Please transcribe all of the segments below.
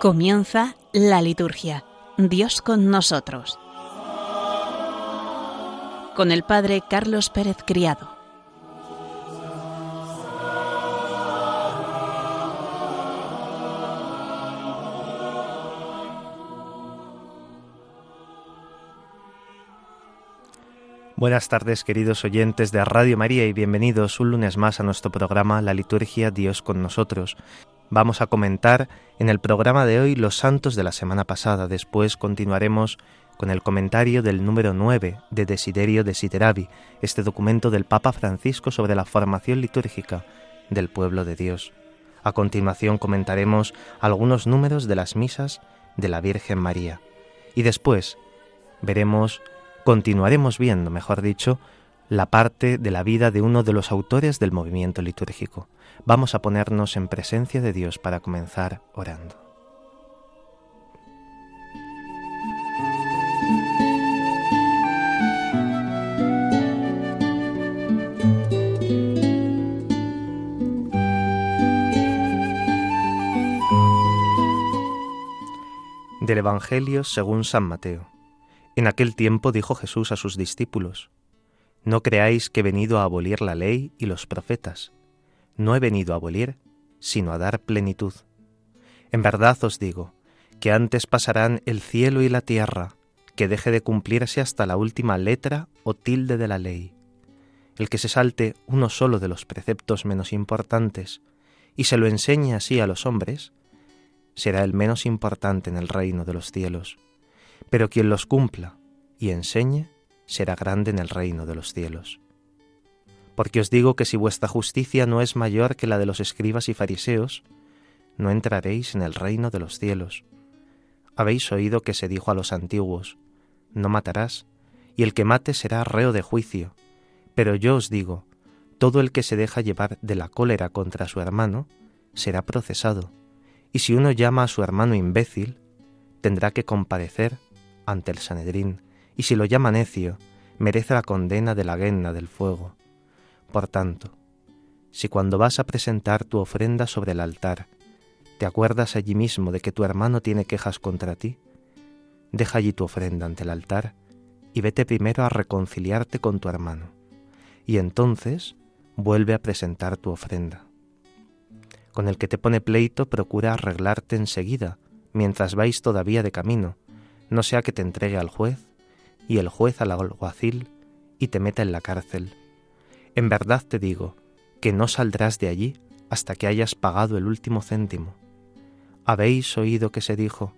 Comienza la liturgia. Dios con nosotros. Con el Padre Carlos Pérez Criado. Buenas tardes queridos oyentes de Radio María y bienvenidos un lunes más a nuestro programa La Liturgia Dios con nosotros. Vamos a comentar en el programa de hoy los santos de la semana pasada. Después continuaremos con el comentario del número 9 de Desiderio Desideravi, este documento del Papa Francisco sobre la formación litúrgica del pueblo de Dios. A continuación comentaremos algunos números de las misas de la Virgen María. Y después veremos, continuaremos viendo, mejor dicho, la parte de la vida de uno de los autores del movimiento litúrgico. Vamos a ponernos en presencia de Dios para comenzar orando. Del Evangelio según San Mateo. En aquel tiempo dijo Jesús a sus discípulos, No creáis que he venido a abolir la ley y los profetas no he venido a abolir, sino a dar plenitud. En verdad os digo, que antes pasarán el cielo y la tierra, que deje de cumplirse hasta la última letra o tilde de la ley. El que se salte uno solo de los preceptos menos importantes y se lo enseñe así a los hombres, será el menos importante en el reino de los cielos. Pero quien los cumpla y enseñe, será grande en el reino de los cielos porque os digo que si vuestra justicia no es mayor que la de los escribas y fariseos, no entraréis en el reino de los cielos. Habéis oído que se dijo a los antiguos, no matarás, y el que mate será reo de juicio. Pero yo os digo, todo el que se deja llevar de la cólera contra su hermano será procesado, y si uno llama a su hermano imbécil, tendrá que comparecer ante el Sanedrín, y si lo llama necio, merece la condena de la guena del fuego. Por tanto, si cuando vas a presentar tu ofrenda sobre el altar, te acuerdas allí mismo de que tu hermano tiene quejas contra ti, deja allí tu ofrenda ante el altar y vete primero a reconciliarte con tu hermano, y entonces vuelve a presentar tu ofrenda. Con el que te pone pleito procura arreglarte enseguida, mientras vais todavía de camino, no sea que te entregue al juez, y el juez al alguacil, y te meta en la cárcel, en verdad te digo que no saldrás de allí hasta que hayas pagado el último céntimo. Habéis oído que se dijo,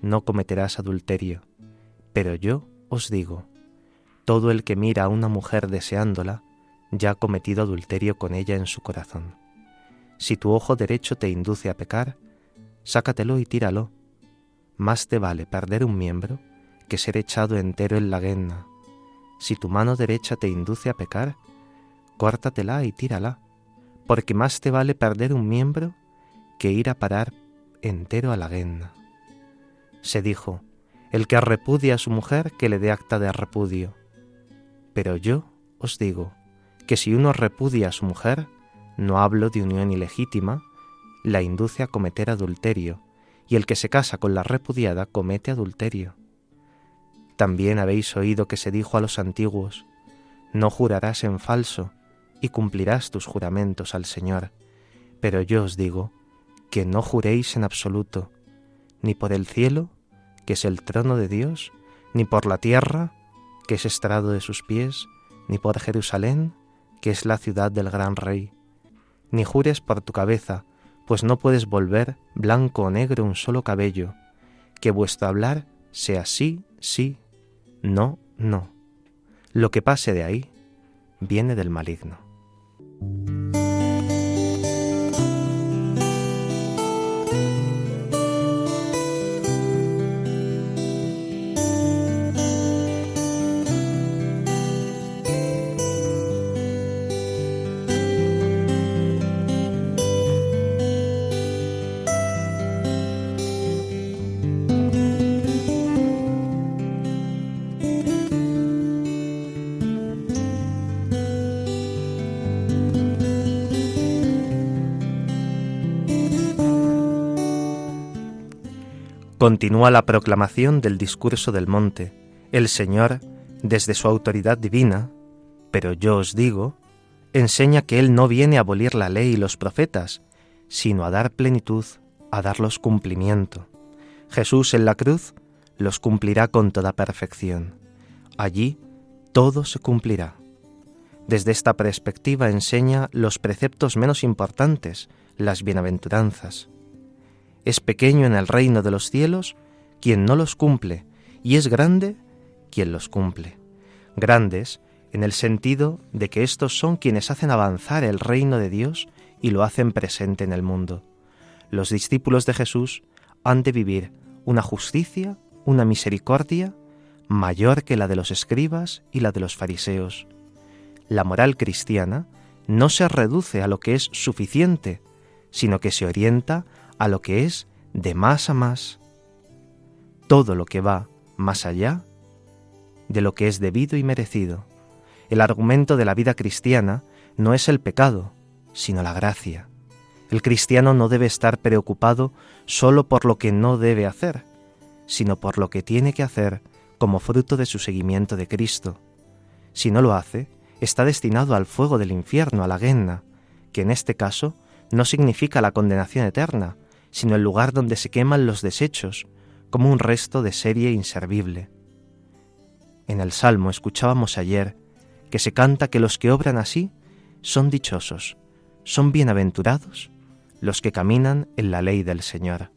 no cometerás adulterio, pero yo os digo, todo el que mira a una mujer deseándola, ya ha cometido adulterio con ella en su corazón. Si tu ojo derecho te induce a pecar, sácatelo y tíralo. Más te vale perder un miembro que ser echado entero en la guena. Si tu mano derecha te induce a pecar, córtatela y tírala, porque más te vale perder un miembro que ir a parar entero a la guena. Se dijo, el que repudia a su mujer, que le dé acta de repudio. Pero yo os digo que si uno repudia a su mujer, no hablo de unión ilegítima, la induce a cometer adulterio, y el que se casa con la repudiada comete adulterio. También habéis oído que se dijo a los antiguos, no jurarás en falso, y cumplirás tus juramentos al Señor. Pero yo os digo que no juréis en absoluto, ni por el cielo, que es el trono de Dios, ni por la tierra, que es estrado de sus pies, ni por Jerusalén, que es la ciudad del gran rey. Ni jures por tu cabeza, pues no puedes volver blanco o negro un solo cabello, que vuestro hablar sea sí, sí, no, no. Lo que pase de ahí viene del maligno. Continúa la proclamación del discurso del monte. El Señor, desde su autoridad divina, pero yo os digo, enseña que Él no viene a abolir la ley y los profetas, sino a dar plenitud, a darlos cumplimiento. Jesús en la cruz los cumplirá con toda perfección. Allí todo se cumplirá. Desde esta perspectiva enseña los preceptos menos importantes, las bienaventuranzas. Es pequeño en el reino de los cielos quien no los cumple, y es grande quien los cumple. Grandes en el sentido de que estos son quienes hacen avanzar el reino de Dios y lo hacen presente en el mundo. Los discípulos de Jesús han de vivir una justicia, una misericordia mayor que la de los escribas y la de los fariseos. La moral cristiana no se reduce a lo que es suficiente, sino que se orienta a lo que es de más a más. Todo lo que va más allá de lo que es debido y merecido. El argumento de la vida cristiana no es el pecado, sino la gracia. El cristiano no debe estar preocupado solo por lo que no debe hacer, sino por lo que tiene que hacer como fruto de su seguimiento de Cristo. Si no lo hace, está destinado al fuego del infierno, a la guenna, que en este caso no significa la condenación eterna, sino el lugar donde se queman los desechos, como un resto de serie inservible. En el Salmo escuchábamos ayer que se canta que los que obran así son dichosos, son bienaventurados los que caminan en la ley del Señor.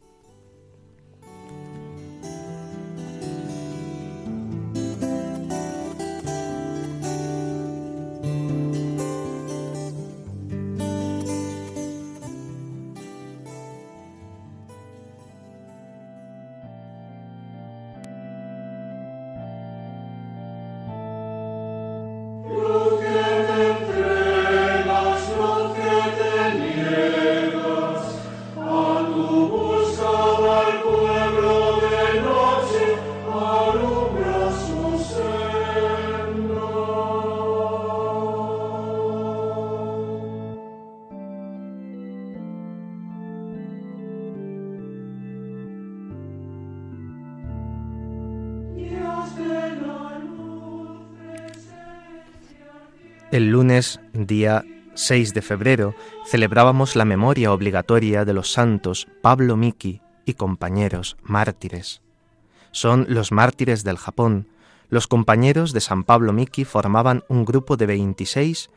Día 6 de febrero, celebrábamos la memoria obligatoria de los santos Pablo Miki y compañeros mártires. Son los mártires del Japón. Los compañeros de San Pablo Miki formaban un grupo de 26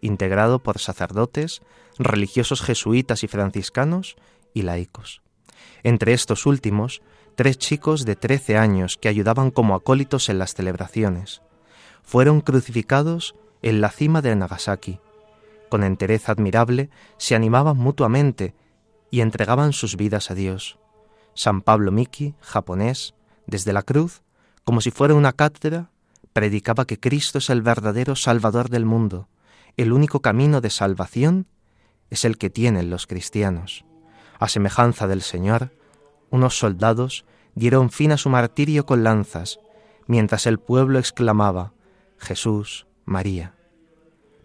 integrado por sacerdotes, religiosos jesuitas y franciscanos y laicos. Entre estos últimos, tres chicos de 13 años que ayudaban como acólitos en las celebraciones. Fueron crucificados en la cima de Nagasaki. Con entereza admirable se animaban mutuamente y entregaban sus vidas a Dios. San Pablo Miki, japonés, desde la cruz, como si fuera una cátedra, predicaba que Cristo es el verdadero Salvador del mundo. El único camino de salvación es el que tienen los cristianos. A semejanza del Señor, unos soldados dieron fin a su martirio con lanzas, mientras el pueblo exclamaba, Jesús, María.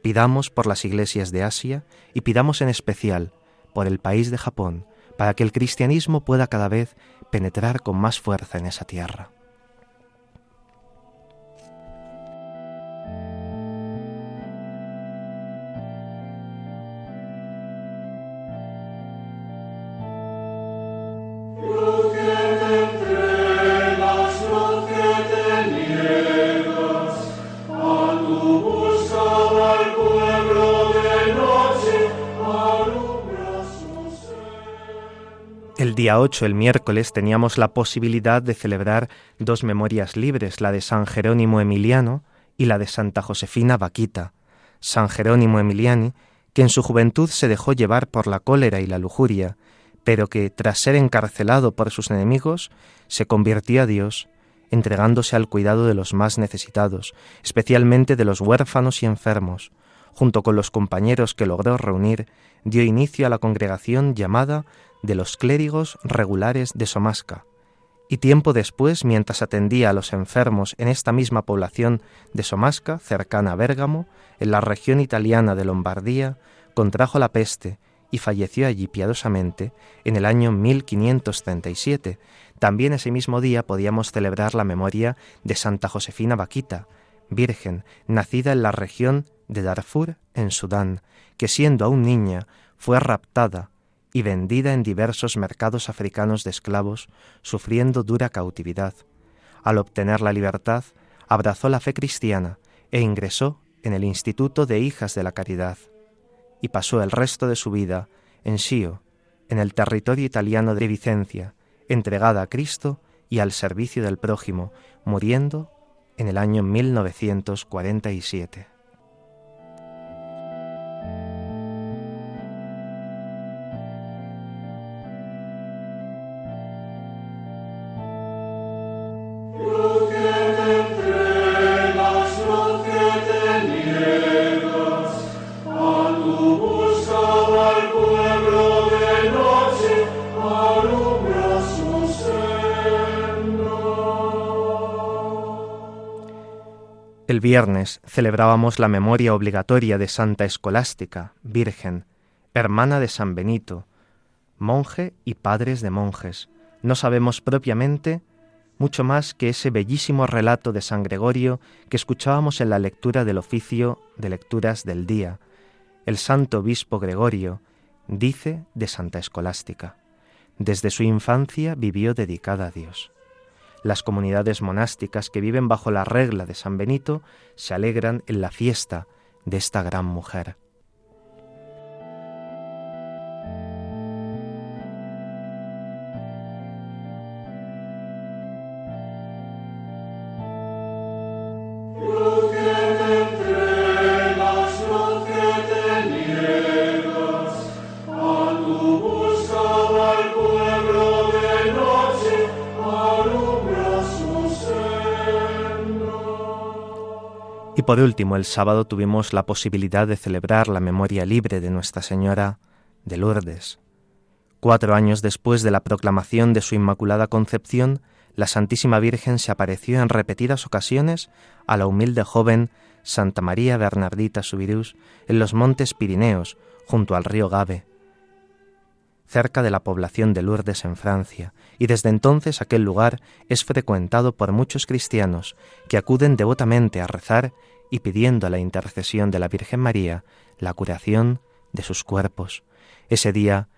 Pidamos por las iglesias de Asia y pidamos en especial por el país de Japón, para que el cristianismo pueda cada vez penetrar con más fuerza en esa tierra. Día 8, el miércoles, teníamos la posibilidad de celebrar dos memorias libres, la de San Jerónimo Emiliano y la de Santa Josefina Vaquita. San Jerónimo Emiliani, que en su juventud se dejó llevar por la cólera y la lujuria, pero que, tras ser encarcelado por sus enemigos, se convirtió a Dios, entregándose al cuidado de los más necesitados, especialmente de los huérfanos y enfermos. Junto con los compañeros que logró reunir, dio inicio a la congregación llamada de los clérigos regulares de Somasca, y tiempo después, mientras atendía a los enfermos en esta misma población de Somasca, cercana a Bérgamo, en la región italiana de Lombardía, contrajo la peste y falleció allí piadosamente en el año 1537, También ese mismo día podíamos celebrar la memoria de Santa Josefina Vaquita, virgen, nacida en la región de Darfur, en Sudán, que siendo aún niña fue raptada y vendida en diversos mercados africanos de esclavos, sufriendo dura cautividad. Al obtener la libertad, abrazó la fe cristiana e ingresó en el Instituto de Hijas de la Caridad, y pasó el resto de su vida en Scio, en el territorio italiano de Vicencia, entregada a Cristo y al servicio del prójimo, muriendo en el año 1947. Viernes celebrábamos la memoria obligatoria de Santa Escolástica, Virgen, hermana de San Benito, monje y padres de monjes. No sabemos propiamente mucho más que ese bellísimo relato de San Gregorio que escuchábamos en la lectura del oficio de lecturas del día. El santo obispo Gregorio dice de Santa Escolástica, desde su infancia vivió dedicada a Dios. Las comunidades monásticas que viven bajo la regla de San Benito se alegran en la fiesta de esta gran mujer. Por último, el sábado tuvimos la posibilidad de celebrar la memoria libre de Nuestra Señora de Lourdes. Cuatro años después de la proclamación de su Inmaculada Concepción, la Santísima Virgen se apareció en repetidas ocasiones a la humilde joven Santa María Bernardita Subirús en los montes Pirineos, junto al río Gave, cerca de la población de Lourdes en Francia, y desde entonces aquel lugar es frecuentado por muchos cristianos que acuden devotamente a rezar y pidiendo la intercesión de la Virgen María la curación de sus cuerpos. Ese día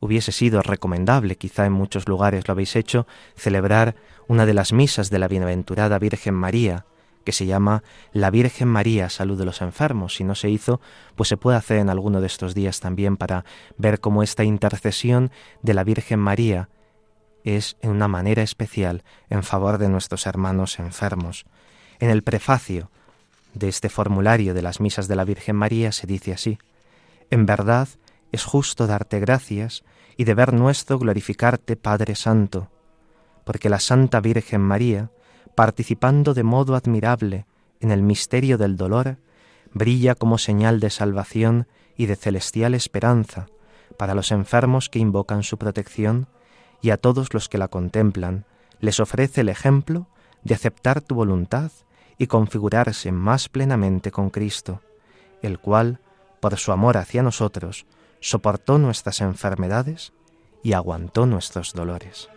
hubiese sido recomendable, quizá en muchos lugares lo habéis hecho, celebrar una de las misas de la bienaventurada Virgen María, que se llama La Virgen María, Salud de los Enfermos. Si no se hizo, pues se puede hacer en alguno de estos días también para ver cómo esta intercesión de la Virgen María es en una manera especial en favor de nuestros hermanos enfermos. En el prefacio de este formulario de las misas de la Virgen María se dice así, En verdad es justo darte gracias y deber nuestro glorificarte, Padre Santo, porque la Santa Virgen María, participando de modo admirable en el misterio del dolor, brilla como señal de salvación y de celestial esperanza para los enfermos que invocan su protección y a todos los que la contemplan, les ofrece el ejemplo de aceptar tu voluntad y configurarse más plenamente con Cristo, el cual, por su amor hacia nosotros, soportó nuestras enfermedades y aguantó nuestros dolores.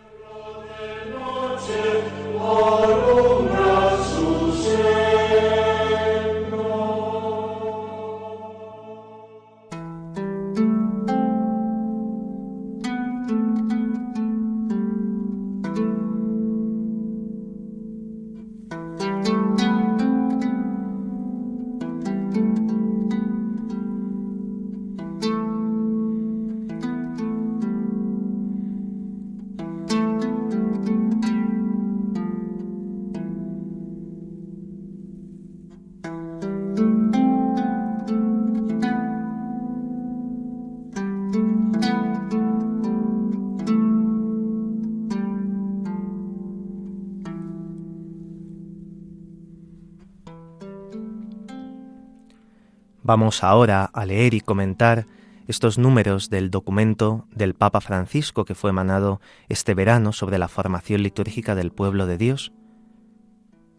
Vamos ahora a leer y comentar estos números del documento del Papa Francisco que fue emanado este verano sobre la formación litúrgica del pueblo de Dios.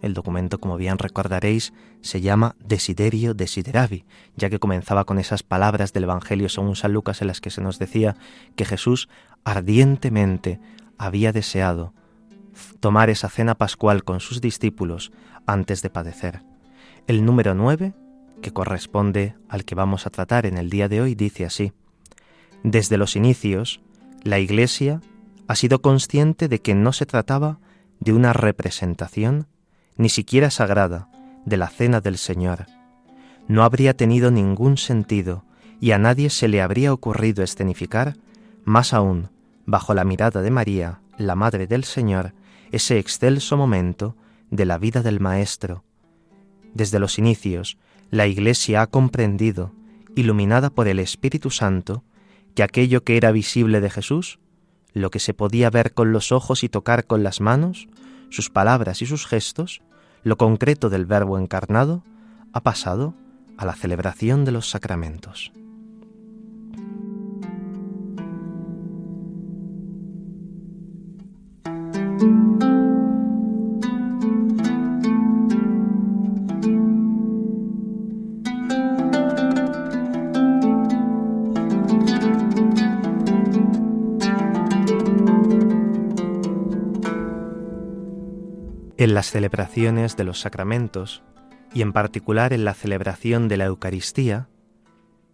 El documento, como bien recordaréis, se llama Desiderio Desideravi, ya que comenzaba con esas palabras del Evangelio según San Lucas en las que se nos decía que Jesús ardientemente había deseado tomar esa cena pascual con sus discípulos antes de padecer. El número 9, que corresponde al que vamos a tratar en el día de hoy, dice así, Desde los inicios, la Iglesia ha sido consciente de que no se trataba de una representación, ni siquiera sagrada, de la cena del Señor. No habría tenido ningún sentido y a nadie se le habría ocurrido escenificar, más aún, bajo la mirada de María, la Madre del Señor, ese excelso momento de la vida del Maestro. Desde los inicios, la Iglesia ha comprendido, iluminada por el Espíritu Santo, que aquello que era visible de Jesús, lo que se podía ver con los ojos y tocar con las manos, sus palabras y sus gestos, lo concreto del Verbo encarnado, ha pasado a la celebración de los sacramentos. En las celebraciones de los sacramentos, y en particular en la celebración de la Eucaristía,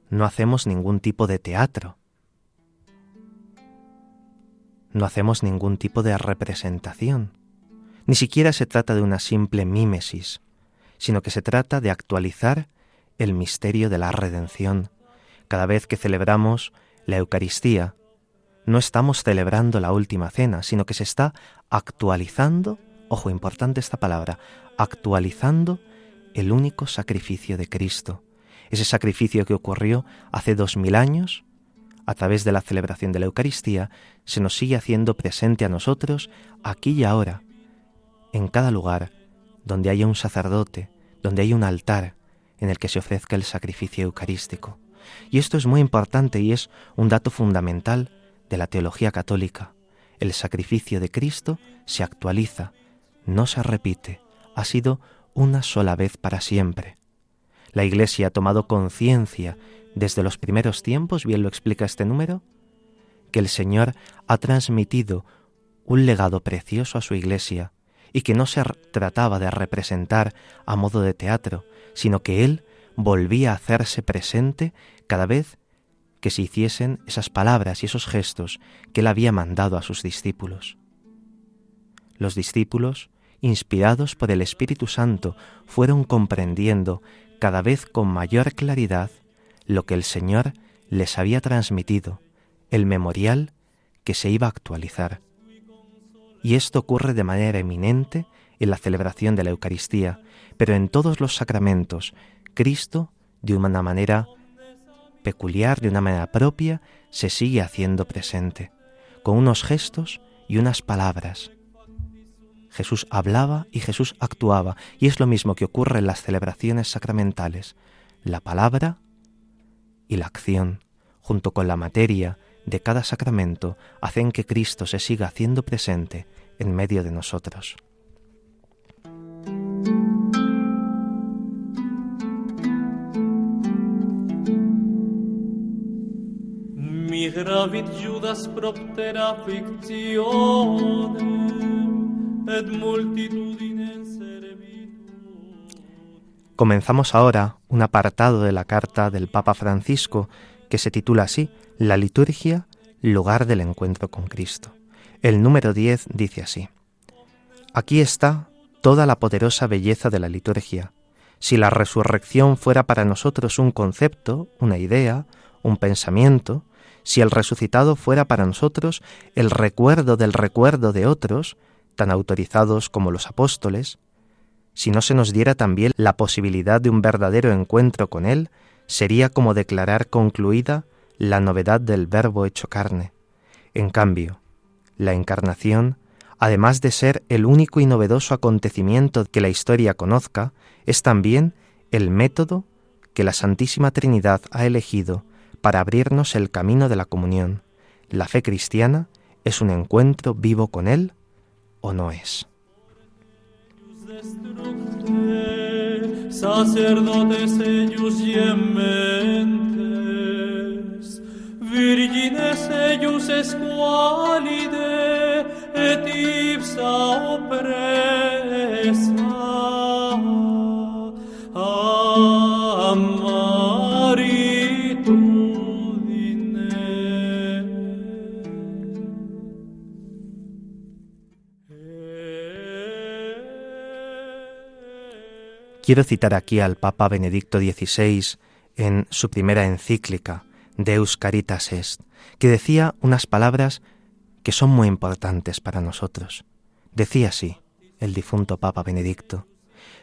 no hacemos ningún tipo de teatro, no hacemos ningún tipo de representación, ni siquiera se trata de una simple mímesis, sino que se trata de actualizar el misterio de la redención. Cada vez que celebramos la Eucaristía, no estamos celebrando la última cena, sino que se está actualizando ojo, importante esta palabra, actualizando el único sacrificio de Cristo, ese sacrificio que ocurrió hace dos mil años, a través de la celebración de la Eucaristía, se nos sigue haciendo presente a nosotros aquí y ahora, en cada lugar donde haya un sacerdote, donde haya un altar en el que se ofrezca el sacrificio eucarístico. Y esto es muy importante y es un dato fundamental de la teología católica. El sacrificio de Cristo se actualiza, no se repite, ha sido una sola vez para siempre. La Iglesia ha tomado conciencia desde los primeros tiempos, bien lo explica este número, que el Señor ha transmitido un legado precioso a su Iglesia y que no se trataba de representar a modo de teatro, sino que Él volvía a hacerse presente cada vez que se hiciesen esas palabras y esos gestos que Él había mandado a sus discípulos. Los discípulos inspirados por el Espíritu Santo, fueron comprendiendo cada vez con mayor claridad lo que el Señor les había transmitido, el memorial que se iba a actualizar. Y esto ocurre de manera eminente en la celebración de la Eucaristía, pero en todos los sacramentos, Cristo, de una manera peculiar, de una manera propia, se sigue haciendo presente, con unos gestos y unas palabras, Jesús hablaba y Jesús actuaba, y es lo mismo que ocurre en las celebraciones sacramentales. La palabra y la acción, junto con la materia de cada sacramento, hacen que Cristo se siga haciendo presente en medio de nosotros. Judas Comenzamos ahora un apartado de la carta del Papa Francisco que se titula así, La liturgia, lugar del encuentro con Cristo. El número 10 dice así, Aquí está toda la poderosa belleza de la liturgia. Si la resurrección fuera para nosotros un concepto, una idea, un pensamiento, si el resucitado fuera para nosotros el recuerdo del recuerdo de otros, tan autorizados como los apóstoles, si no se nos diera también la posibilidad de un verdadero encuentro con Él, sería como declarar concluida la novedad del Verbo hecho carne. En cambio, la encarnación, además de ser el único y novedoso acontecimiento que la historia conozca, es también el método que la Santísima Trinidad ha elegido para abrirnos el camino de la comunión. La fe cristiana es un encuentro vivo con Él o no es. Sacerdotes ellos virgines ellos esqualide, Quiero citar aquí al Papa Benedicto XVI en su primera encíclica, Deus Caritas Est, que decía unas palabras que son muy importantes para nosotros. Decía así, el difunto Papa Benedicto,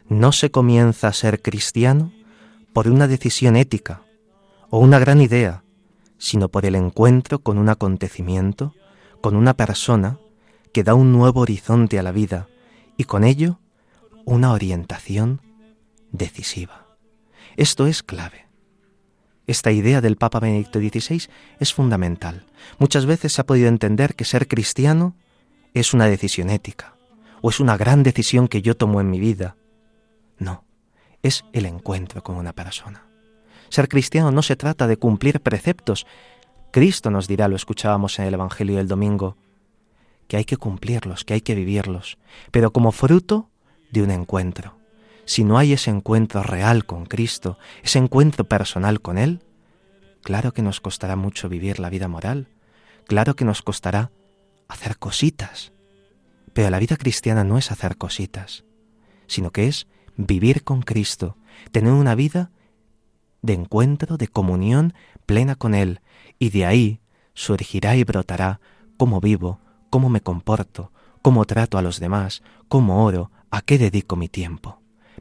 no se comienza a ser cristiano por una decisión ética o una gran idea, sino por el encuentro con un acontecimiento, con una persona que da un nuevo horizonte a la vida y con ello una orientación decisiva. Esto es clave. Esta idea del Papa Benedicto XVI es fundamental. Muchas veces se ha podido entender que ser cristiano es una decisión ética o es una gran decisión que yo tomo en mi vida. No, es el encuentro con una persona. Ser cristiano no se trata de cumplir preceptos. Cristo nos dirá, lo escuchábamos en el Evangelio del domingo, que hay que cumplirlos, que hay que vivirlos, pero como fruto de un encuentro si no hay ese encuentro real con Cristo, ese encuentro personal con Él, claro que nos costará mucho vivir la vida moral, claro que nos costará hacer cositas. Pero la vida cristiana no es hacer cositas, sino que es vivir con Cristo, tener una vida de encuentro, de comunión plena con Él, y de ahí surgirá y brotará cómo vivo, cómo me comporto, cómo trato a los demás, cómo oro, a qué dedico mi tiempo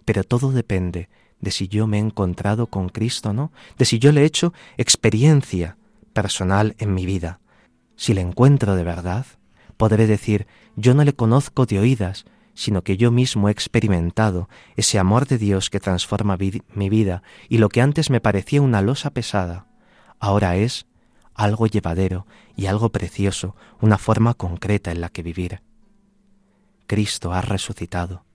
pero todo depende de si yo me he encontrado con Cristo o no, de si yo le he hecho experiencia personal en mi vida. Si le encuentro de verdad, podré decir, yo no le conozco de oídas, sino que yo mismo he experimentado ese amor de Dios que transforma mi vida y lo que antes me parecía una losa pesada, ahora es algo llevadero y algo precioso, una forma concreta en la que vivir. Cristo ha resucitado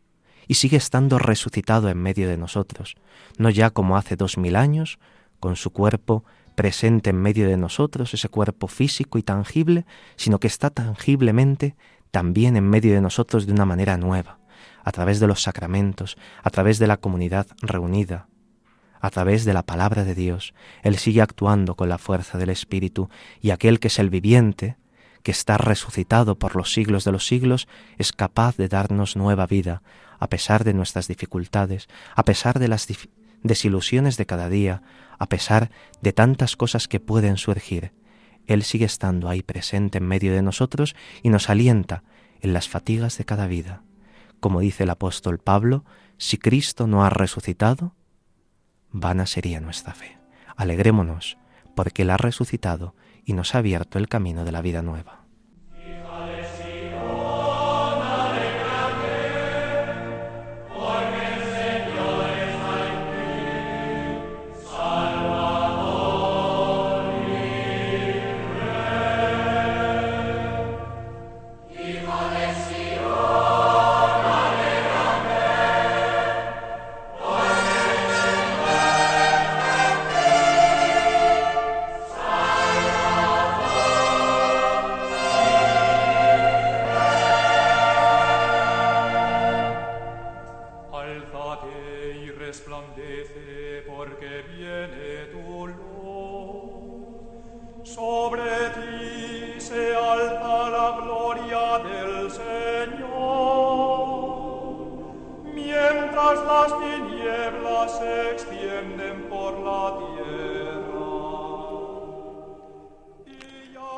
y sigue estando resucitado en medio de nosotros, no ya como hace dos mil años, con su cuerpo presente en medio de nosotros, ese cuerpo físico y tangible, sino que está tangiblemente también en medio de nosotros de una manera nueva, a través de los sacramentos, a través de la comunidad reunida, a través de la palabra de Dios. Él sigue actuando con la fuerza del Espíritu y aquel que es el viviente, que está resucitado por los siglos de los siglos, es capaz de darnos nueva vida, a pesar de nuestras dificultades, a pesar de las desilusiones de cada día, a pesar de tantas cosas que pueden surgir. Él sigue estando ahí presente en medio de nosotros y nos alienta en las fatigas de cada vida. Como dice el apóstol Pablo, si Cristo no ha resucitado, vana sería nuestra fe. Alegrémonos, porque Él ha resucitado y nos ha abierto el camino de la vida nueva.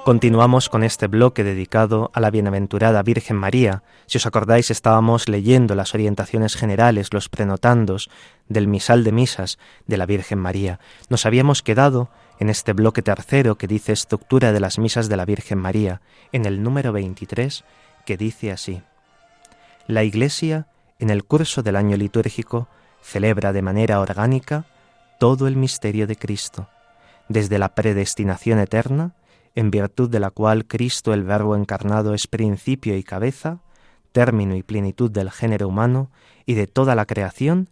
Continuamos con este bloque dedicado a la bienaventurada Virgen María. Si os acordáis, estábamos leyendo las orientaciones generales, los prenotandos del misal de misas de la Virgen María. Nos habíamos quedado en este bloque tercero que dice estructura de las misas de la Virgen María, en el número 23, que dice así. La Iglesia, en el curso del año litúrgico, celebra de manera orgánica todo el misterio de Cristo, desde la predestinación eterna, en virtud de la cual Cristo el Verbo encarnado es principio y cabeza, término y plenitud del género humano y de toda la creación,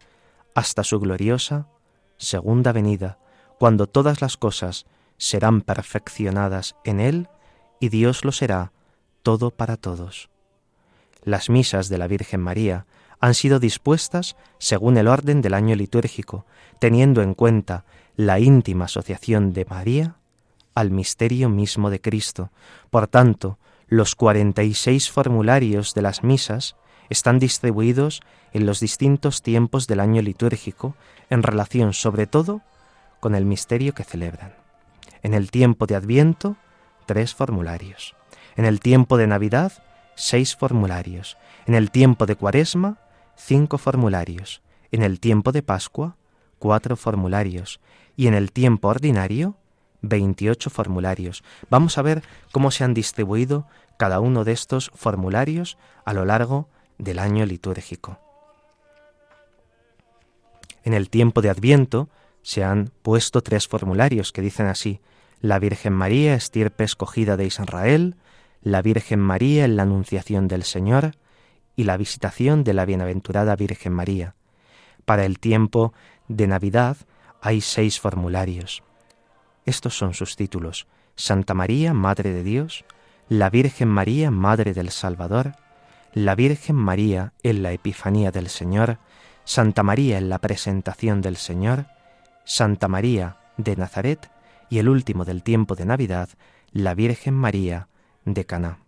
hasta su gloriosa segunda venida, cuando todas las cosas serán perfeccionadas en Él y Dios lo será todo para todos. Las misas de la Virgen María han sido dispuestas según el orden del año litúrgico, teniendo en cuenta la íntima asociación de María al misterio mismo de Cristo. Por tanto, los 46 formularios de las misas están distribuidos en los distintos tiempos del año litúrgico en relación sobre todo con el misterio que celebran. En el tiempo de Adviento, tres formularios. En el tiempo de Navidad, seis formularios. En el tiempo de Cuaresma, cinco formularios. En el tiempo de Pascua, cuatro formularios. Y en el tiempo ordinario, 28 formularios. Vamos a ver cómo se han distribuido cada uno de estos formularios a lo largo del año litúrgico. En el tiempo de Adviento se han puesto tres formularios que dicen así, la Virgen María, estirpe escogida de Israel, la Virgen María en la Anunciación del Señor y la visitación de la Bienaventurada Virgen María. Para el tiempo de Navidad hay seis formularios. Estos son sus títulos. Santa María, Madre de Dios, la Virgen María, Madre del Salvador, la Virgen María en la Epifanía del Señor, Santa María en la presentación del Señor, Santa María de Nazaret y el último del tiempo de Navidad, la Virgen María de Caná.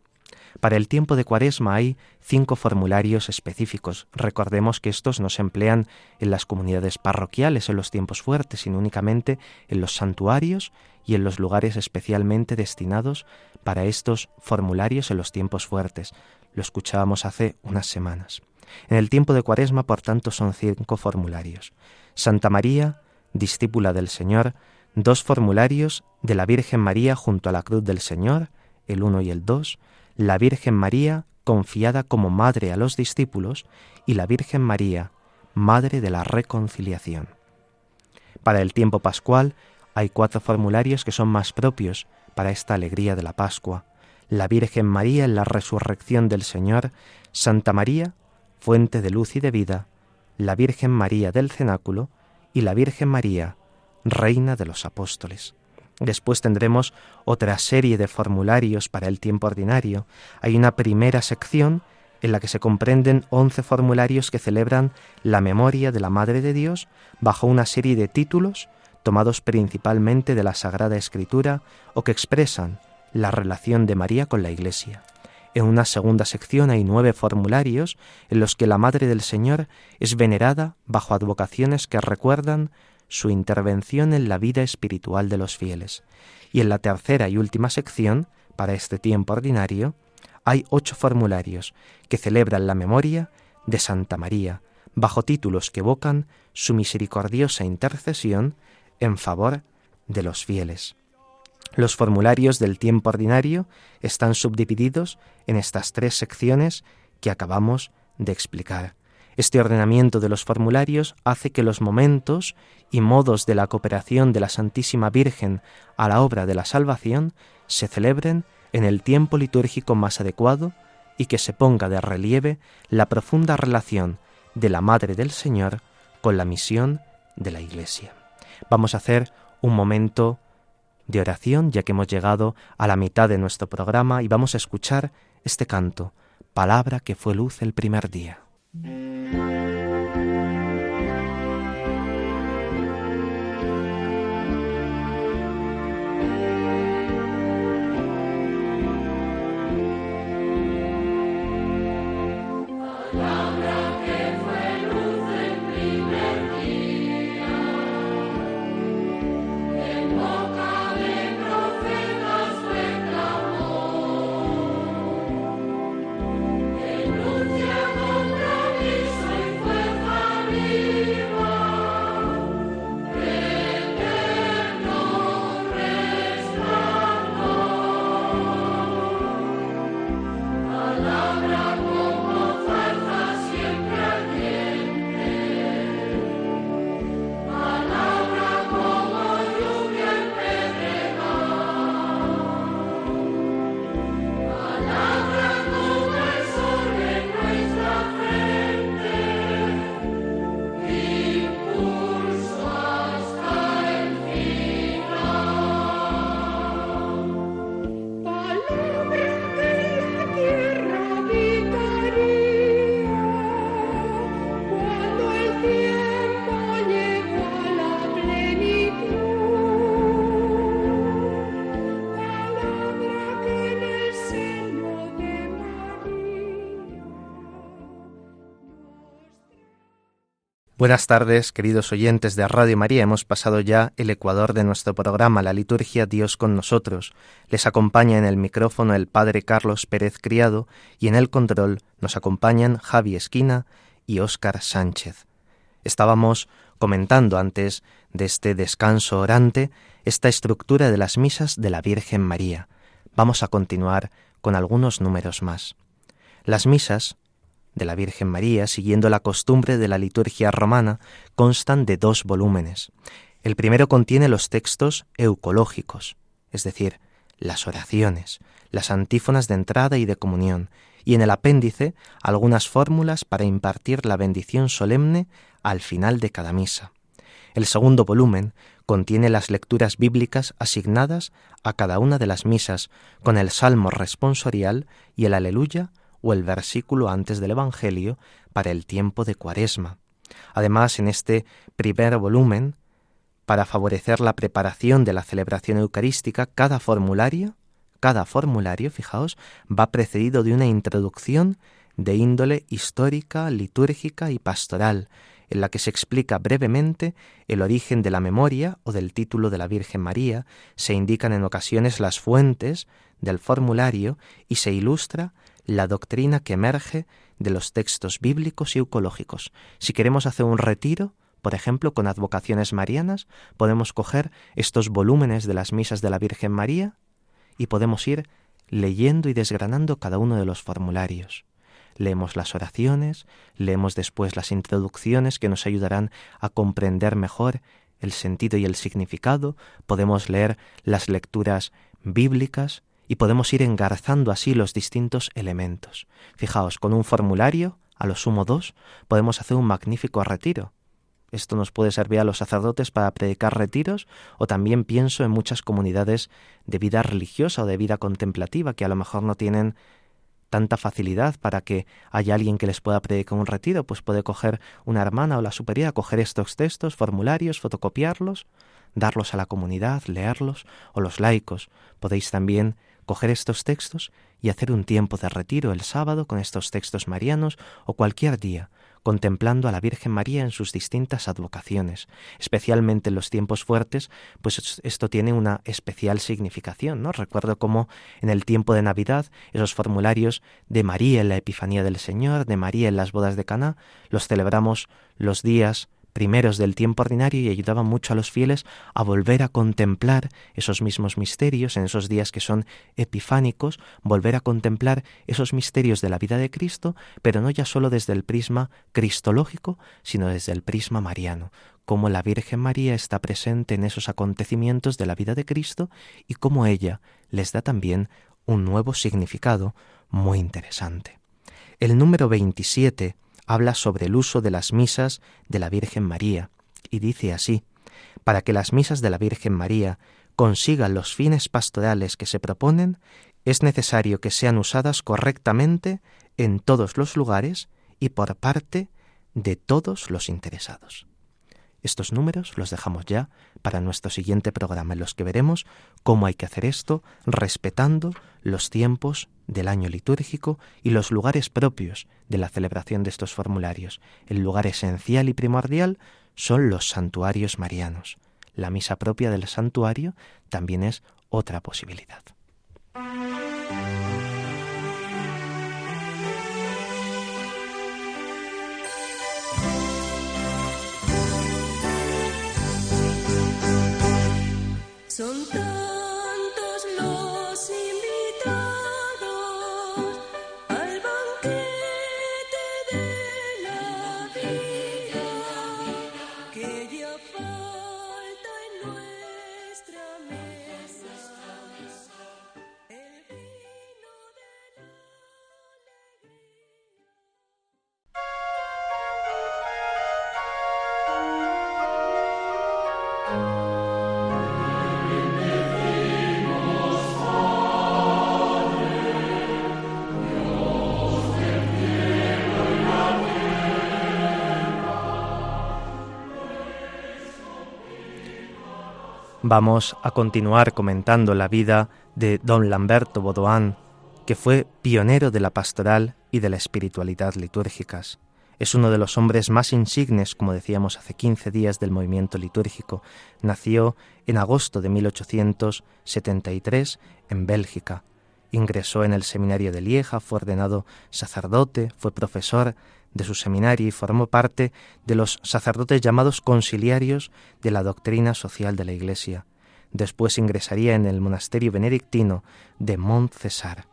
Para el tiempo de Cuaresma hay cinco formularios específicos. Recordemos que estos no se emplean en las comunidades parroquiales en los tiempos fuertes, sino únicamente en los santuarios y en los lugares especialmente destinados para estos formularios en los tiempos fuertes. Lo escuchábamos hace unas semanas. En el tiempo de Cuaresma, por tanto, son cinco formularios. Santa María, discípula del Señor, dos formularios de la Virgen María junto a la cruz del Señor, el uno y el dos, la Virgen María confiada como madre a los discípulos y la Virgen María, madre de la reconciliación. Para el tiempo pascual hay cuatro formularios que son más propios para esta alegría de la Pascua. La Virgen María en la resurrección del Señor, Santa María, fuente de luz y de vida, la Virgen María del cenáculo y la Virgen María, reina de los apóstoles. Después tendremos otra serie de formularios para el tiempo ordinario. Hay una primera sección en la que se comprenden once formularios que celebran la memoria de la Madre de Dios bajo una serie de títulos tomados principalmente de la Sagrada Escritura o que expresan la relación de María con la Iglesia. En una segunda sección hay nueve formularios en los que la Madre del Señor es venerada bajo advocaciones que recuerdan su intervención en la vida espiritual de los fieles. Y en la tercera y última sección, para este tiempo ordinario, hay ocho formularios que celebran la memoria de Santa María, bajo títulos que evocan su misericordiosa intercesión en favor de los fieles. Los formularios del tiempo ordinario están subdivididos en estas tres secciones que acabamos de explicar. Este ordenamiento de los formularios hace que los momentos y modos de la cooperación de la Santísima Virgen a la obra de la salvación se celebren en el tiempo litúrgico más adecuado y que se ponga de relieve la profunda relación de la Madre del Señor con la misión de la Iglesia. Vamos a hacer un momento de oración ya que hemos llegado a la mitad de nuestro programa y vamos a escuchar este canto, palabra que fue luz el primer día. Buenas tardes, queridos oyentes de Radio María. Hemos pasado ya el ecuador de nuestro programa, la liturgia Dios con nosotros. Les acompaña en el micrófono el Padre Carlos Pérez Criado y en el control nos acompañan Javi Esquina y Óscar Sánchez. Estábamos comentando antes de este descanso orante esta estructura de las misas de la Virgen María. Vamos a continuar con algunos números más. Las misas de la Virgen María, siguiendo la costumbre de la liturgia romana, constan de dos volúmenes. El primero contiene los textos eucológicos, es decir, las oraciones, las antífonas de entrada y de comunión, y en el apéndice algunas fórmulas para impartir la bendición solemne al final de cada misa. El segundo volumen contiene las lecturas bíblicas asignadas a cada una de las misas, con el salmo responsorial y el aleluya o el versículo antes del Evangelio para el tiempo de Cuaresma. Además, en este primer volumen, para favorecer la preparación de la celebración eucarística, cada formulario, cada formulario, fijaos, va precedido de una introducción de índole histórica, litúrgica y pastoral, en la que se explica brevemente el origen de la memoria o del título de la Virgen María, se indican en ocasiones las fuentes del formulario y se ilustra la doctrina que emerge de los textos bíblicos y eucológicos. Si queremos hacer un retiro, por ejemplo, con advocaciones marianas, podemos coger estos volúmenes de las misas de la Virgen María y podemos ir leyendo y desgranando cada uno de los formularios. Leemos las oraciones, leemos después las introducciones que nos ayudarán a comprender mejor el sentido y el significado, podemos leer las lecturas bíblicas, y podemos ir engarzando así los distintos elementos. Fijaos, con un formulario, a lo sumo dos, podemos hacer un magnífico retiro. Esto nos puede servir a los sacerdotes para predicar retiros o también pienso en muchas comunidades de vida religiosa o de vida contemplativa que a lo mejor no tienen tanta facilidad para que haya alguien que les pueda predicar un retiro, pues puede coger una hermana o la superiora, coger estos textos, formularios, fotocopiarlos, darlos a la comunidad, leerlos, o los laicos. Podéis también coger estos textos y hacer un tiempo de retiro el sábado con estos textos marianos o cualquier día, contemplando a la Virgen María en sus distintas advocaciones, especialmente en los tiempos fuertes, pues esto tiene una especial significación, ¿no? Recuerdo cómo en el tiempo de Navidad esos formularios de María en la Epifanía del Señor, de María en las bodas de Caná, los celebramos los días primeros del tiempo ordinario y ayudaban mucho a los fieles a volver a contemplar esos mismos misterios en esos días que son epifánicos, volver a contemplar esos misterios de la vida de Cristo, pero no ya solo desde el prisma cristológico, sino desde el prisma mariano, cómo la Virgen María está presente en esos acontecimientos de la vida de Cristo y cómo ella les da también un nuevo significado muy interesante. El número 27 habla sobre el uso de las misas de la Virgen María y dice así, para que las misas de la Virgen María consigan los fines pastorales que se proponen, es necesario que sean usadas correctamente en todos los lugares y por parte de todos los interesados. Estos números los dejamos ya para nuestro siguiente programa en los que veremos cómo hay que hacer esto respetando los tiempos del año litúrgico y los lugares propios de la celebración de estos formularios. El lugar esencial y primordial son los santuarios marianos. La misa propia del santuario también es otra posibilidad. Son Vamos a continuar comentando la vida de don Lamberto Bodoán, que fue pionero de la pastoral y de la espiritualidad litúrgicas. Es uno de los hombres más insignes, como decíamos hace 15 días, del movimiento litúrgico. Nació en agosto de 1873 en Bélgica. Ingresó en el seminario de Lieja, fue ordenado sacerdote, fue profesor de su seminario y formó parte de los sacerdotes llamados conciliarios de la doctrina social de la Iglesia. Después ingresaría en el monasterio benedictino de Mont César.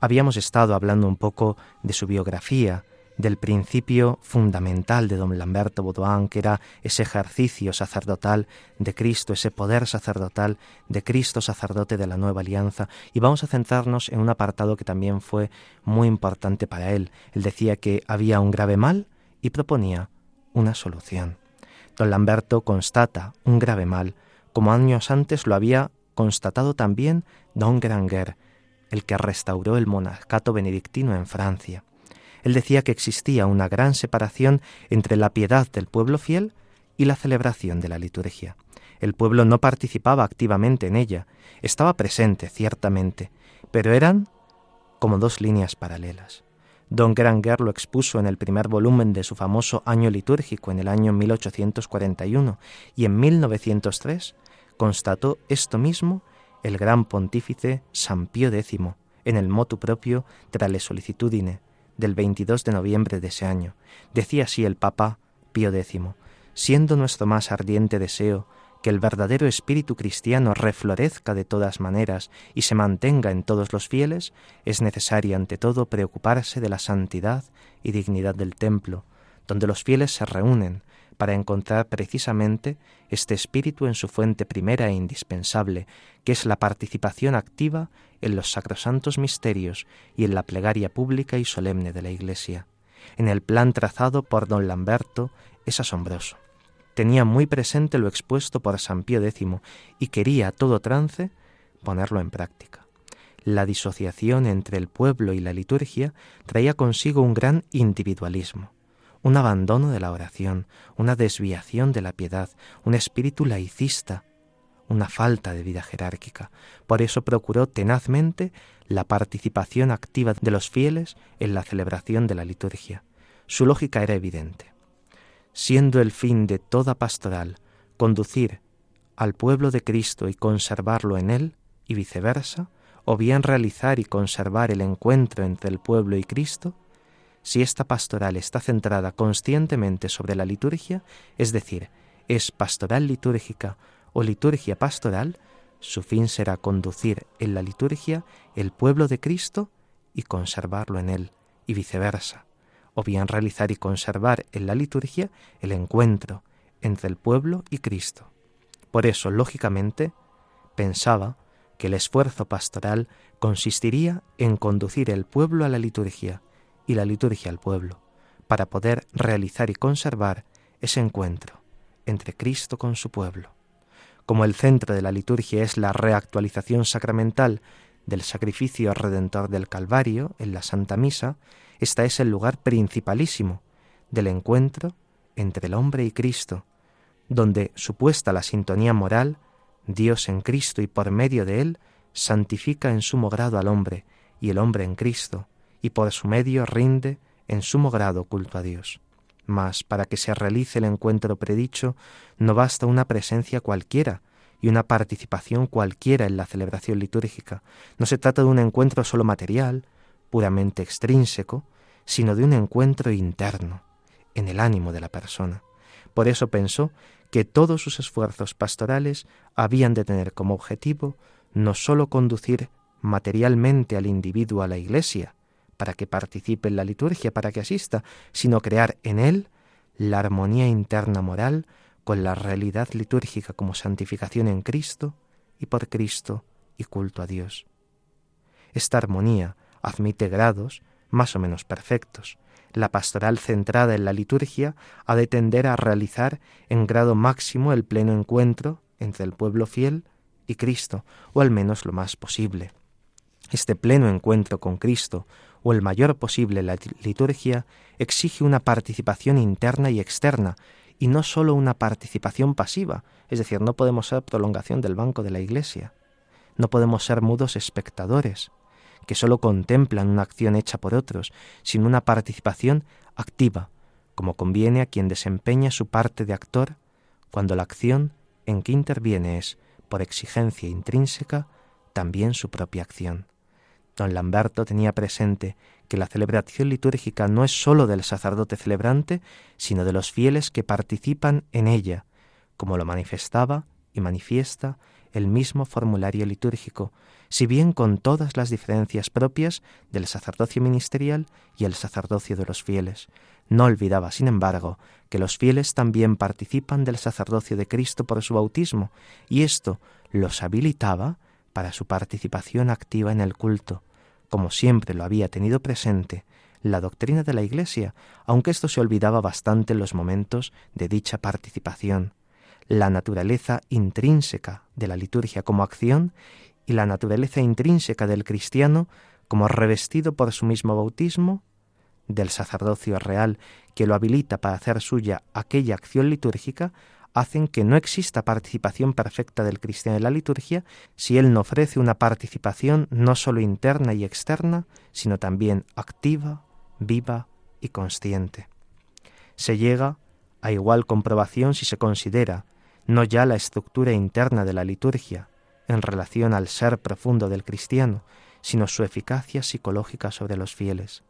Habíamos estado hablando un poco de su biografía, del principio fundamental de don Lamberto Baudouin, que era ese ejercicio sacerdotal de Cristo, ese poder sacerdotal de Cristo, sacerdote de la nueva alianza, y vamos a centrarnos en un apartado que también fue muy importante para él. Él decía que había un grave mal y proponía una solución. Don Lamberto constata un grave mal, como años antes lo había constatado también don Granger, el que restauró el monacato benedictino en Francia. Él decía que existía una gran separación entre la piedad del pueblo fiel y la celebración de la liturgia. El pueblo no participaba activamente en ella, estaba presente, ciertamente, pero eran como dos líneas paralelas. Don Granger lo expuso en el primer volumen de su famoso Año litúrgico en el año 1841 y en 1903 constató esto mismo el gran pontífice San Pío X en el motu propio tra le solicitudine del 22 de noviembre de ese año. Decía así el Papa Pío X, siendo nuestro más ardiente deseo que el verdadero espíritu cristiano reflorezca de todas maneras y se mantenga en todos los fieles, es necesario ante todo preocuparse de la santidad y dignidad del templo, donde los fieles se reúnen para encontrar precisamente este espíritu en su fuente primera e indispensable, que es la participación activa en los sacrosantos misterios y en la plegaria pública y solemne de la Iglesia. En el plan trazado por don Lamberto es asombroso. Tenía muy presente lo expuesto por San Pío X y quería a todo trance ponerlo en práctica. La disociación entre el pueblo y la liturgia traía consigo un gran individualismo un abandono de la oración, una desviación de la piedad, un espíritu laicista, una falta de vida jerárquica. Por eso procuró tenazmente la participación activa de los fieles en la celebración de la liturgia. Su lógica era evidente. Siendo el fin de toda pastoral conducir al pueblo de Cristo y conservarlo en él, y viceversa, o bien realizar y conservar el encuentro entre el pueblo y Cristo, si esta pastoral está centrada conscientemente sobre la liturgia, es decir, es pastoral litúrgica o liturgia pastoral, su fin será conducir en la liturgia el pueblo de Cristo y conservarlo en él, y viceversa, o bien realizar y conservar en la liturgia el encuentro entre el pueblo y Cristo. Por eso, lógicamente, pensaba que el esfuerzo pastoral consistiría en conducir el pueblo a la liturgia, y la liturgia al pueblo, para poder realizar y conservar ese encuentro entre Cristo con su pueblo. Como el centro de la liturgia es la reactualización sacramental del sacrificio redentor del Calvario en la Santa Misa, esta es el lugar principalísimo del encuentro entre el hombre y Cristo, donde, supuesta la sintonía moral, Dios en Cristo y por medio de él santifica en sumo grado al hombre y el hombre en Cristo, y por su medio rinde en sumo grado culto a Dios. Mas para que se realice el encuentro predicho no basta una presencia cualquiera y una participación cualquiera en la celebración litúrgica. No se trata de un encuentro solo material, puramente extrínseco, sino de un encuentro interno, en el ánimo de la persona. Por eso pensó que todos sus esfuerzos pastorales habían de tener como objetivo no sólo conducir materialmente al individuo a la Iglesia, para que participe en la liturgia, para que asista, sino crear en él la armonía interna moral con la realidad litúrgica como santificación en Cristo y por Cristo y culto a Dios. Esta armonía admite grados más o menos perfectos. La pastoral centrada en la liturgia ha de tender a realizar en grado máximo el pleno encuentro entre el pueblo fiel y Cristo, o al menos lo más posible. Este pleno encuentro con Cristo, o el mayor posible la liturgia, exige una participación interna y externa, y no sólo una participación pasiva, es decir, no podemos ser prolongación del banco de la Iglesia, no podemos ser mudos espectadores, que sólo contemplan una acción hecha por otros, sino una participación activa, como conviene a quien desempeña su parte de actor, cuando la acción en que interviene es, por exigencia intrínseca, también su propia acción. Don Lamberto tenía presente que la celebración litúrgica no es sólo del sacerdote celebrante, sino de los fieles que participan en ella, como lo manifestaba y manifiesta el mismo formulario litúrgico, si bien con todas las diferencias propias del sacerdocio ministerial y el sacerdocio de los fieles. No olvidaba, sin embargo, que los fieles también participan del sacerdocio de Cristo por su bautismo, y esto los habilitaba para su participación activa en el culto, como siempre lo había tenido presente la doctrina de la Iglesia, aunque esto se olvidaba bastante en los momentos de dicha participación, la naturaleza intrínseca de la liturgia como acción y la naturaleza intrínseca del cristiano como revestido por su mismo bautismo del sacerdocio real que lo habilita para hacer suya aquella acción litúrgica, hacen que no exista participación perfecta del cristiano en la liturgia si él no ofrece una participación no sólo interna y externa, sino también activa, viva y consciente. Se llega a igual comprobación si se considera no ya la estructura interna de la liturgia en relación al ser profundo del cristiano, sino su eficacia psicológica sobre los fieles.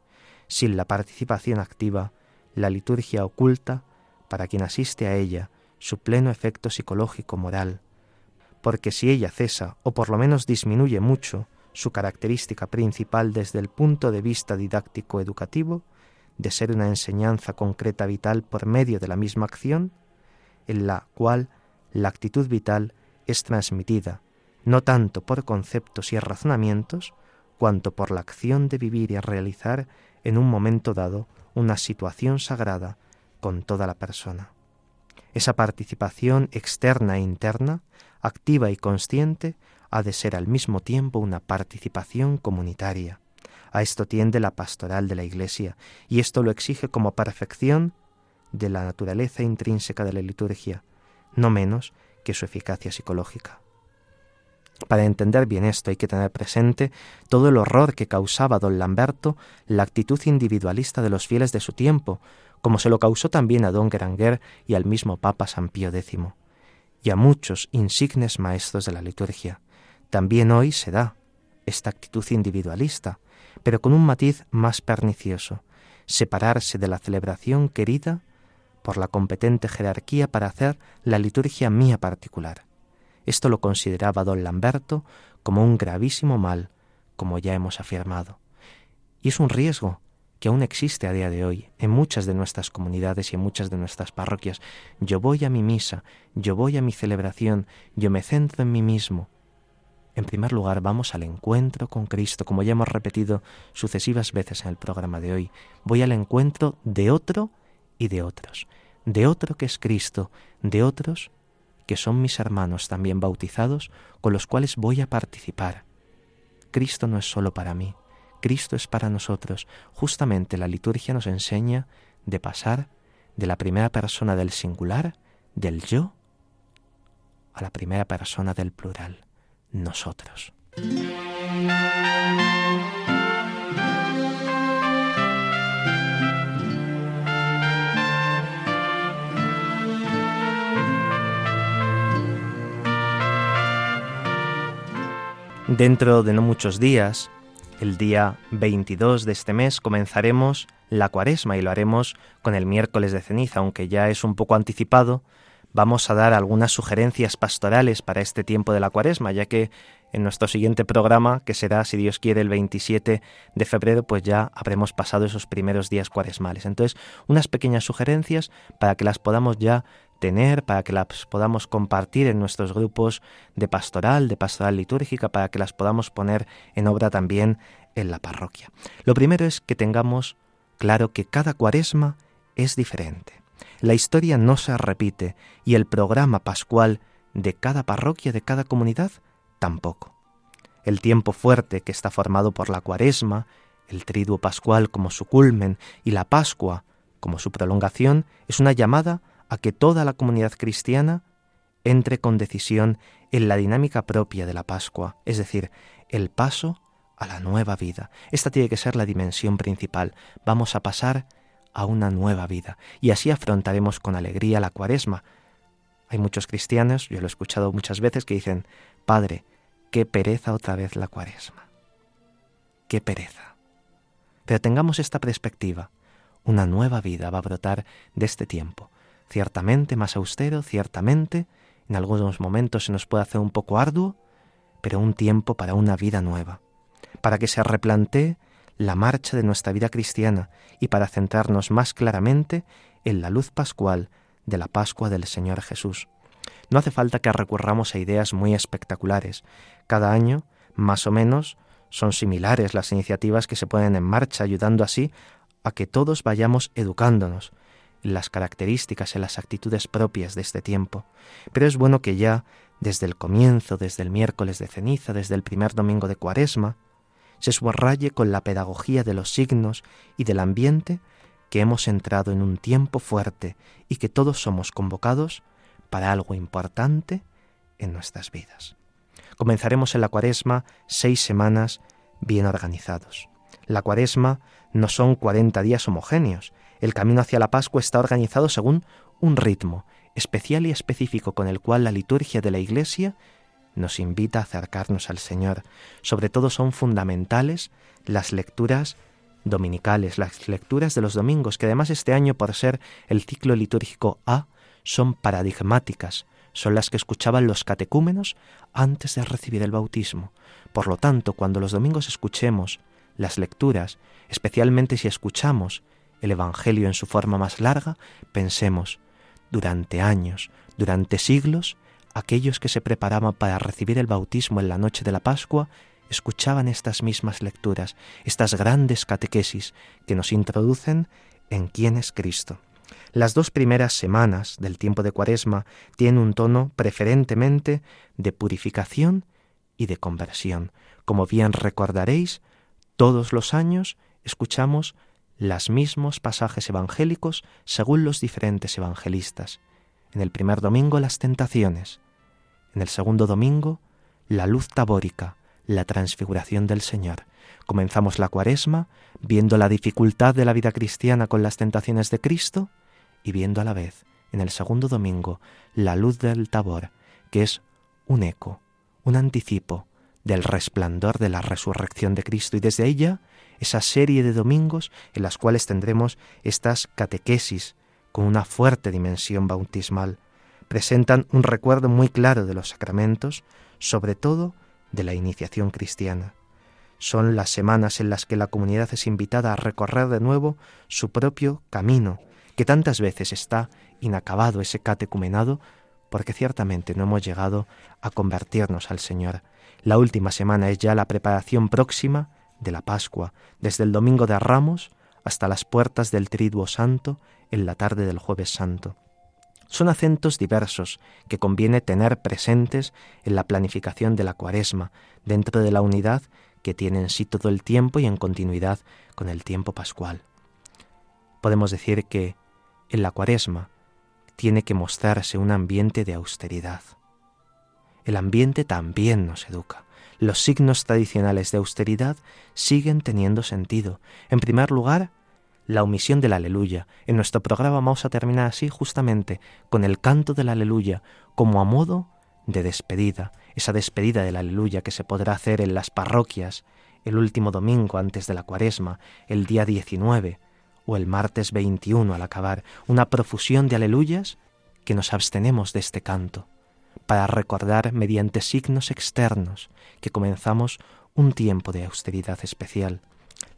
Sin la participación activa, la liturgia oculta, para quien asiste a ella, su pleno efecto psicológico moral, porque si ella cesa o por lo menos disminuye mucho su característica principal desde el punto de vista didáctico educativo, de ser una enseñanza concreta vital por medio de la misma acción, en la cual la actitud vital es transmitida no tanto por conceptos y razonamientos, cuanto por la acción de vivir y realizar en un momento dado una situación sagrada con toda la persona. Esa participación externa e interna, activa y consciente, ha de ser al mismo tiempo una participación comunitaria. A esto tiende la pastoral de la Iglesia, y esto lo exige como perfección de la naturaleza intrínseca de la liturgia, no menos que su eficacia psicológica. Para entender bien esto hay que tener presente todo el horror que causaba don Lamberto la actitud individualista de los fieles de su tiempo, como se lo causó también a don Geranger y al mismo Papa San Pío X, y a muchos insignes maestros de la liturgia. También hoy se da esta actitud individualista, pero con un matiz más pernicioso, separarse de la celebración querida por la competente jerarquía para hacer la liturgia mía particular. Esto lo consideraba don Lamberto como un gravísimo mal, como ya hemos afirmado. Y es un riesgo que aún existe a día de hoy en muchas de nuestras comunidades y en muchas de nuestras parroquias. Yo voy a mi misa, yo voy a mi celebración, yo me centro en mí mismo. En primer lugar, vamos al encuentro con Cristo, como ya hemos repetido sucesivas veces en el programa de hoy. Voy al encuentro de otro y de otros, de otro que es Cristo, de otros que son mis hermanos también bautizados, con los cuales voy a participar. Cristo no es solo para mí, Cristo es para nosotros. Justamente la liturgia nos enseña de pasar de la primera persona del singular, del yo, a la primera persona del plural, nosotros. Dentro de no muchos días, el día 22 de este mes, comenzaremos la cuaresma y lo haremos con el miércoles de ceniza, aunque ya es un poco anticipado. Vamos a dar algunas sugerencias pastorales para este tiempo de la cuaresma, ya que en nuestro siguiente programa, que será, si Dios quiere, el 27 de febrero, pues ya habremos pasado esos primeros días cuaresmales. Entonces, unas pequeñas sugerencias para que las podamos ya tener, para que las podamos compartir en nuestros grupos de pastoral, de pastoral litúrgica, para que las podamos poner en obra también en la parroquia. Lo primero es que tengamos claro que cada cuaresma es diferente. La historia no se repite y el programa pascual de cada parroquia, de cada comunidad, tampoco. El tiempo fuerte que está formado por la cuaresma, el triduo pascual como su culmen y la pascua como su prolongación, es una llamada a que toda la comunidad cristiana entre con decisión en la dinámica propia de la Pascua, es decir, el paso a la nueva vida. Esta tiene que ser la dimensión principal. Vamos a pasar a una nueva vida y así afrontaremos con alegría la cuaresma. Hay muchos cristianos, yo lo he escuchado muchas veces, que dicen, Padre, qué pereza otra vez la cuaresma. Qué pereza. Pero tengamos esta perspectiva. Una nueva vida va a brotar de este tiempo. Ciertamente más austero, ciertamente, en algunos momentos se nos puede hacer un poco arduo, pero un tiempo para una vida nueva para que se replantee la marcha de nuestra vida cristiana y para centrarnos más claramente en la luz pascual de la Pascua del Señor Jesús. No hace falta que recurramos a ideas muy espectaculares. Cada año, más o menos, son similares las iniciativas que se ponen en marcha, ayudando así a que todos vayamos educándonos las características, en las actitudes propias de este tiempo. Pero es bueno que ya, desde el comienzo, desde el miércoles de ceniza, desde el primer domingo de cuaresma, se subraye con la pedagogía de los signos y del ambiente que hemos entrado en un tiempo fuerte y que todos somos convocados para algo importante en nuestras vidas. Comenzaremos en la cuaresma seis semanas bien organizados. La cuaresma no son cuarenta días homogéneos. El camino hacia la Pascua está organizado según un ritmo especial y específico con el cual la liturgia de la Iglesia nos invita a acercarnos al Señor. Sobre todo son fundamentales las lecturas dominicales, las lecturas de los domingos, que además este año, por ser el ciclo litúrgico A, son paradigmáticas, son las que escuchaban los catecúmenos antes de recibir el bautismo. Por lo tanto, cuando los domingos escuchemos las lecturas, especialmente si escuchamos el Evangelio en su forma más larga, pensemos, durante años, durante siglos, aquellos que se preparaban para recibir el bautismo en la noche de la Pascua escuchaban estas mismas lecturas, estas grandes catequesis que nos introducen en quién es Cristo. Las dos primeras semanas del tiempo de Cuaresma tienen un tono preferentemente de purificación y de conversión. Como bien recordaréis, todos los años escuchamos los mismos pasajes evangélicos según los diferentes evangelistas. En el primer domingo las tentaciones, en el segundo domingo, la luz tabórica, la transfiguración del Señor. Comenzamos la cuaresma viendo la dificultad de la vida cristiana con las tentaciones de Cristo y viendo a la vez, en el segundo domingo, la luz del tabor, que es un eco, un anticipo del resplandor de la resurrección de Cristo y desde ella esa serie de domingos en las cuales tendremos estas catequesis con una fuerte dimensión bautismal, presentan un recuerdo muy claro de los sacramentos, sobre todo de la iniciación cristiana. Son las semanas en las que la comunidad es invitada a recorrer de nuevo su propio camino, que tantas veces está inacabado ese catecumenado, porque ciertamente no hemos llegado a convertirnos al Señor. La última semana es ya la preparación próxima de la Pascua, desde el domingo de Ramos hasta las puertas del Triduo Santo en la tarde del Jueves Santo. Son acentos diversos que conviene tener presentes en la planificación de la cuaresma, dentro de la unidad que tiene en sí todo el tiempo y en continuidad con el tiempo pascual. Podemos decir que en la cuaresma tiene que mostrarse un ambiente de austeridad. El ambiente también nos educa. Los signos tradicionales de austeridad siguen teniendo sentido. En primer lugar, la omisión del aleluya. En nuestro programa vamos a terminar así justamente con el canto del aleluya como a modo de despedida, esa despedida del aleluya que se podrá hacer en las parroquias el último domingo antes de la cuaresma, el día 19 o el martes 21 al acabar, una profusión de aleluyas que nos abstenemos de este canto, para recordar mediante signos externos que comenzamos un tiempo de austeridad especial.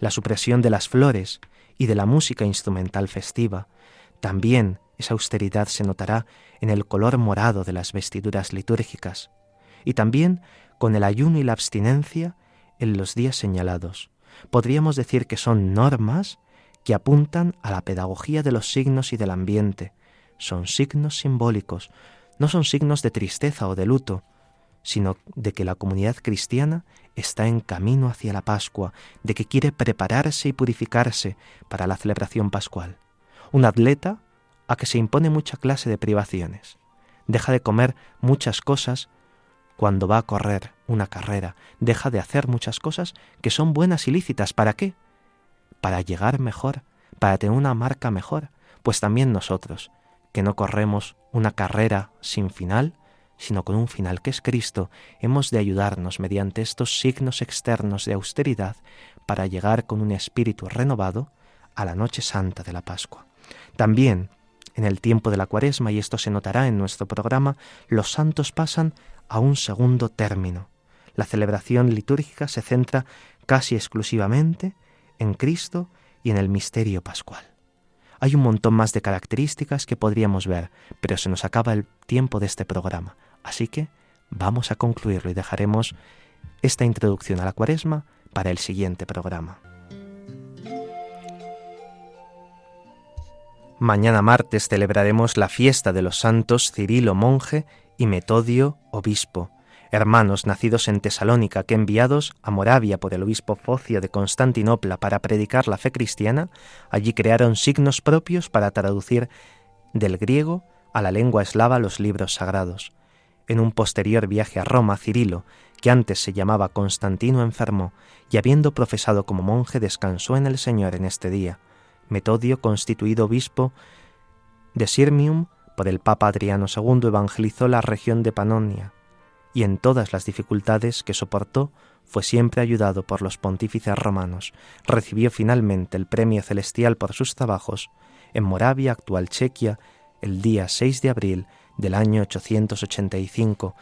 La supresión de las flores y de la música instrumental festiva. También esa austeridad se notará en el color morado de las vestiduras litúrgicas y también con el ayuno y la abstinencia en los días señalados. Podríamos decir que son normas que apuntan a la pedagogía de los signos y del ambiente. Son signos simbólicos, no son signos de tristeza o de luto, sino de que la comunidad cristiana está en camino hacia la Pascua, de que quiere prepararse y purificarse para la celebración pascual. Un atleta a que se impone mucha clase de privaciones. Deja de comer muchas cosas cuando va a correr, una carrera, deja de hacer muchas cosas que son buenas y lícitas. ¿Para qué? Para llegar mejor, para tener una marca mejor. Pues también nosotros, que no corremos una carrera sin final, sino con un final que es Cristo, hemos de ayudarnos mediante estos signos externos de austeridad para llegar con un espíritu renovado a la noche santa de la Pascua. También, en el tiempo de la Cuaresma, y esto se notará en nuestro programa, los santos pasan a un segundo término. La celebración litúrgica se centra casi exclusivamente en Cristo y en el misterio pascual. Hay un montón más de características que podríamos ver, pero se nos acaba el tiempo de este programa. Así que vamos a concluirlo y dejaremos esta introducción a la cuaresma para el siguiente programa. Mañana martes celebraremos la fiesta de los santos Cirilo monje y Metodio obispo, hermanos nacidos en Tesalónica que enviados a Moravia por el obispo Focio de Constantinopla para predicar la fe cristiana, allí crearon signos propios para traducir del griego a la lengua eslava los libros sagrados. En un posterior viaje a Roma, Cirilo, que antes se llamaba Constantino, enfermó y habiendo profesado como monje descansó en el Señor en este día. Metodio, constituido obispo de Sirmium por el Papa Adriano II, evangelizó la región de Panonia, y en todas las dificultades que soportó fue siempre ayudado por los pontífices romanos. Recibió finalmente el premio celestial por sus trabajos en Moravia, actual Chequia, el día 6 de abril del año 885,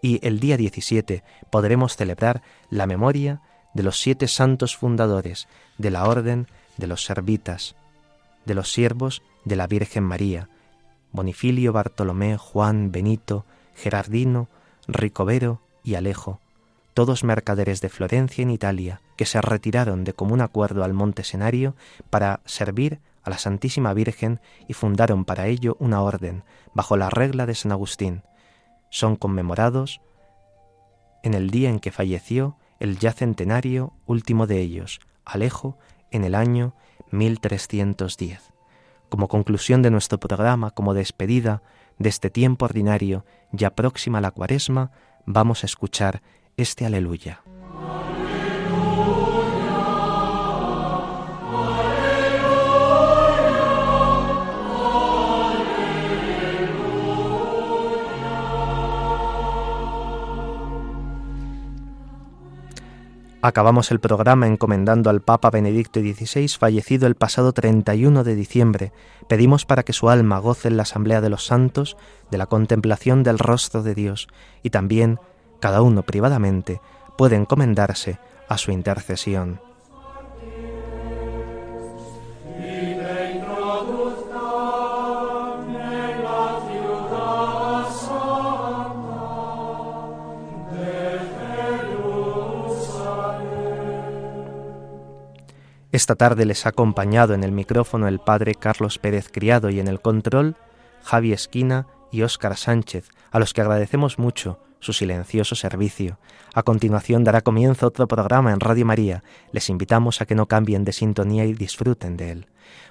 y el día 17 podremos celebrar la memoria de los siete santos fundadores de la Orden de los Servitas, de los siervos de la Virgen María, Bonifilio, Bartolomé, Juan, Benito, Gerardino, Ricovero y Alejo, todos mercaderes de Florencia en Italia, que se retiraron de común acuerdo al monte Senario para servir a la Santísima Virgen y fundaron para ello una orden, bajo la regla de San Agustín. Son conmemorados en el día en que falleció el ya centenario último de ellos, Alejo, en el año 1310. Como conclusión de nuestro programa, como despedida de este tiempo ordinario, ya próxima la cuaresma, vamos a escuchar este aleluya. Acabamos el programa encomendando al Papa Benedicto XVI, fallecido el pasado 31 de diciembre. Pedimos para que su alma goce en la Asamblea de los Santos de la contemplación del rostro de Dios y también, cada uno privadamente, puede encomendarse a su intercesión. Esta tarde les ha acompañado en el micrófono el padre Carlos Pérez Criado y en el control Javi Esquina y Óscar Sánchez, a los que agradecemos mucho su silencioso servicio. A continuación dará comienzo otro programa en Radio María. Les invitamos a que no cambien de sintonía y disfruten de él.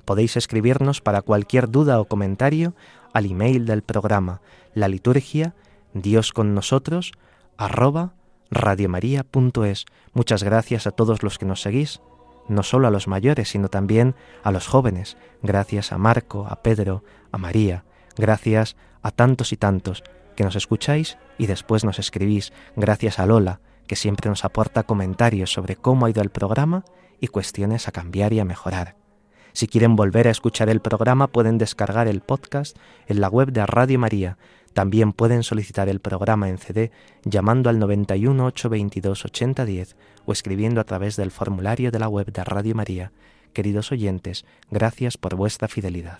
Podéis escribirnos para cualquier duda o comentario al email del programa, la liturgia, Dios con nosotros, arroba radiomaria.es. Muchas gracias a todos los que nos seguís no solo a los mayores, sino también a los jóvenes, gracias a Marco, a Pedro, a María, gracias a tantos y tantos que nos escucháis y después nos escribís, gracias a Lola, que siempre nos aporta comentarios sobre cómo ha ido el programa y cuestiones a cambiar y a mejorar. Si quieren volver a escuchar el programa pueden descargar el podcast en la web de Radio María. También pueden solicitar el programa en CD llamando al 91 822 8010 o escribiendo a través del formulario de la web de Radio María. Queridos oyentes, gracias por vuestra fidelidad.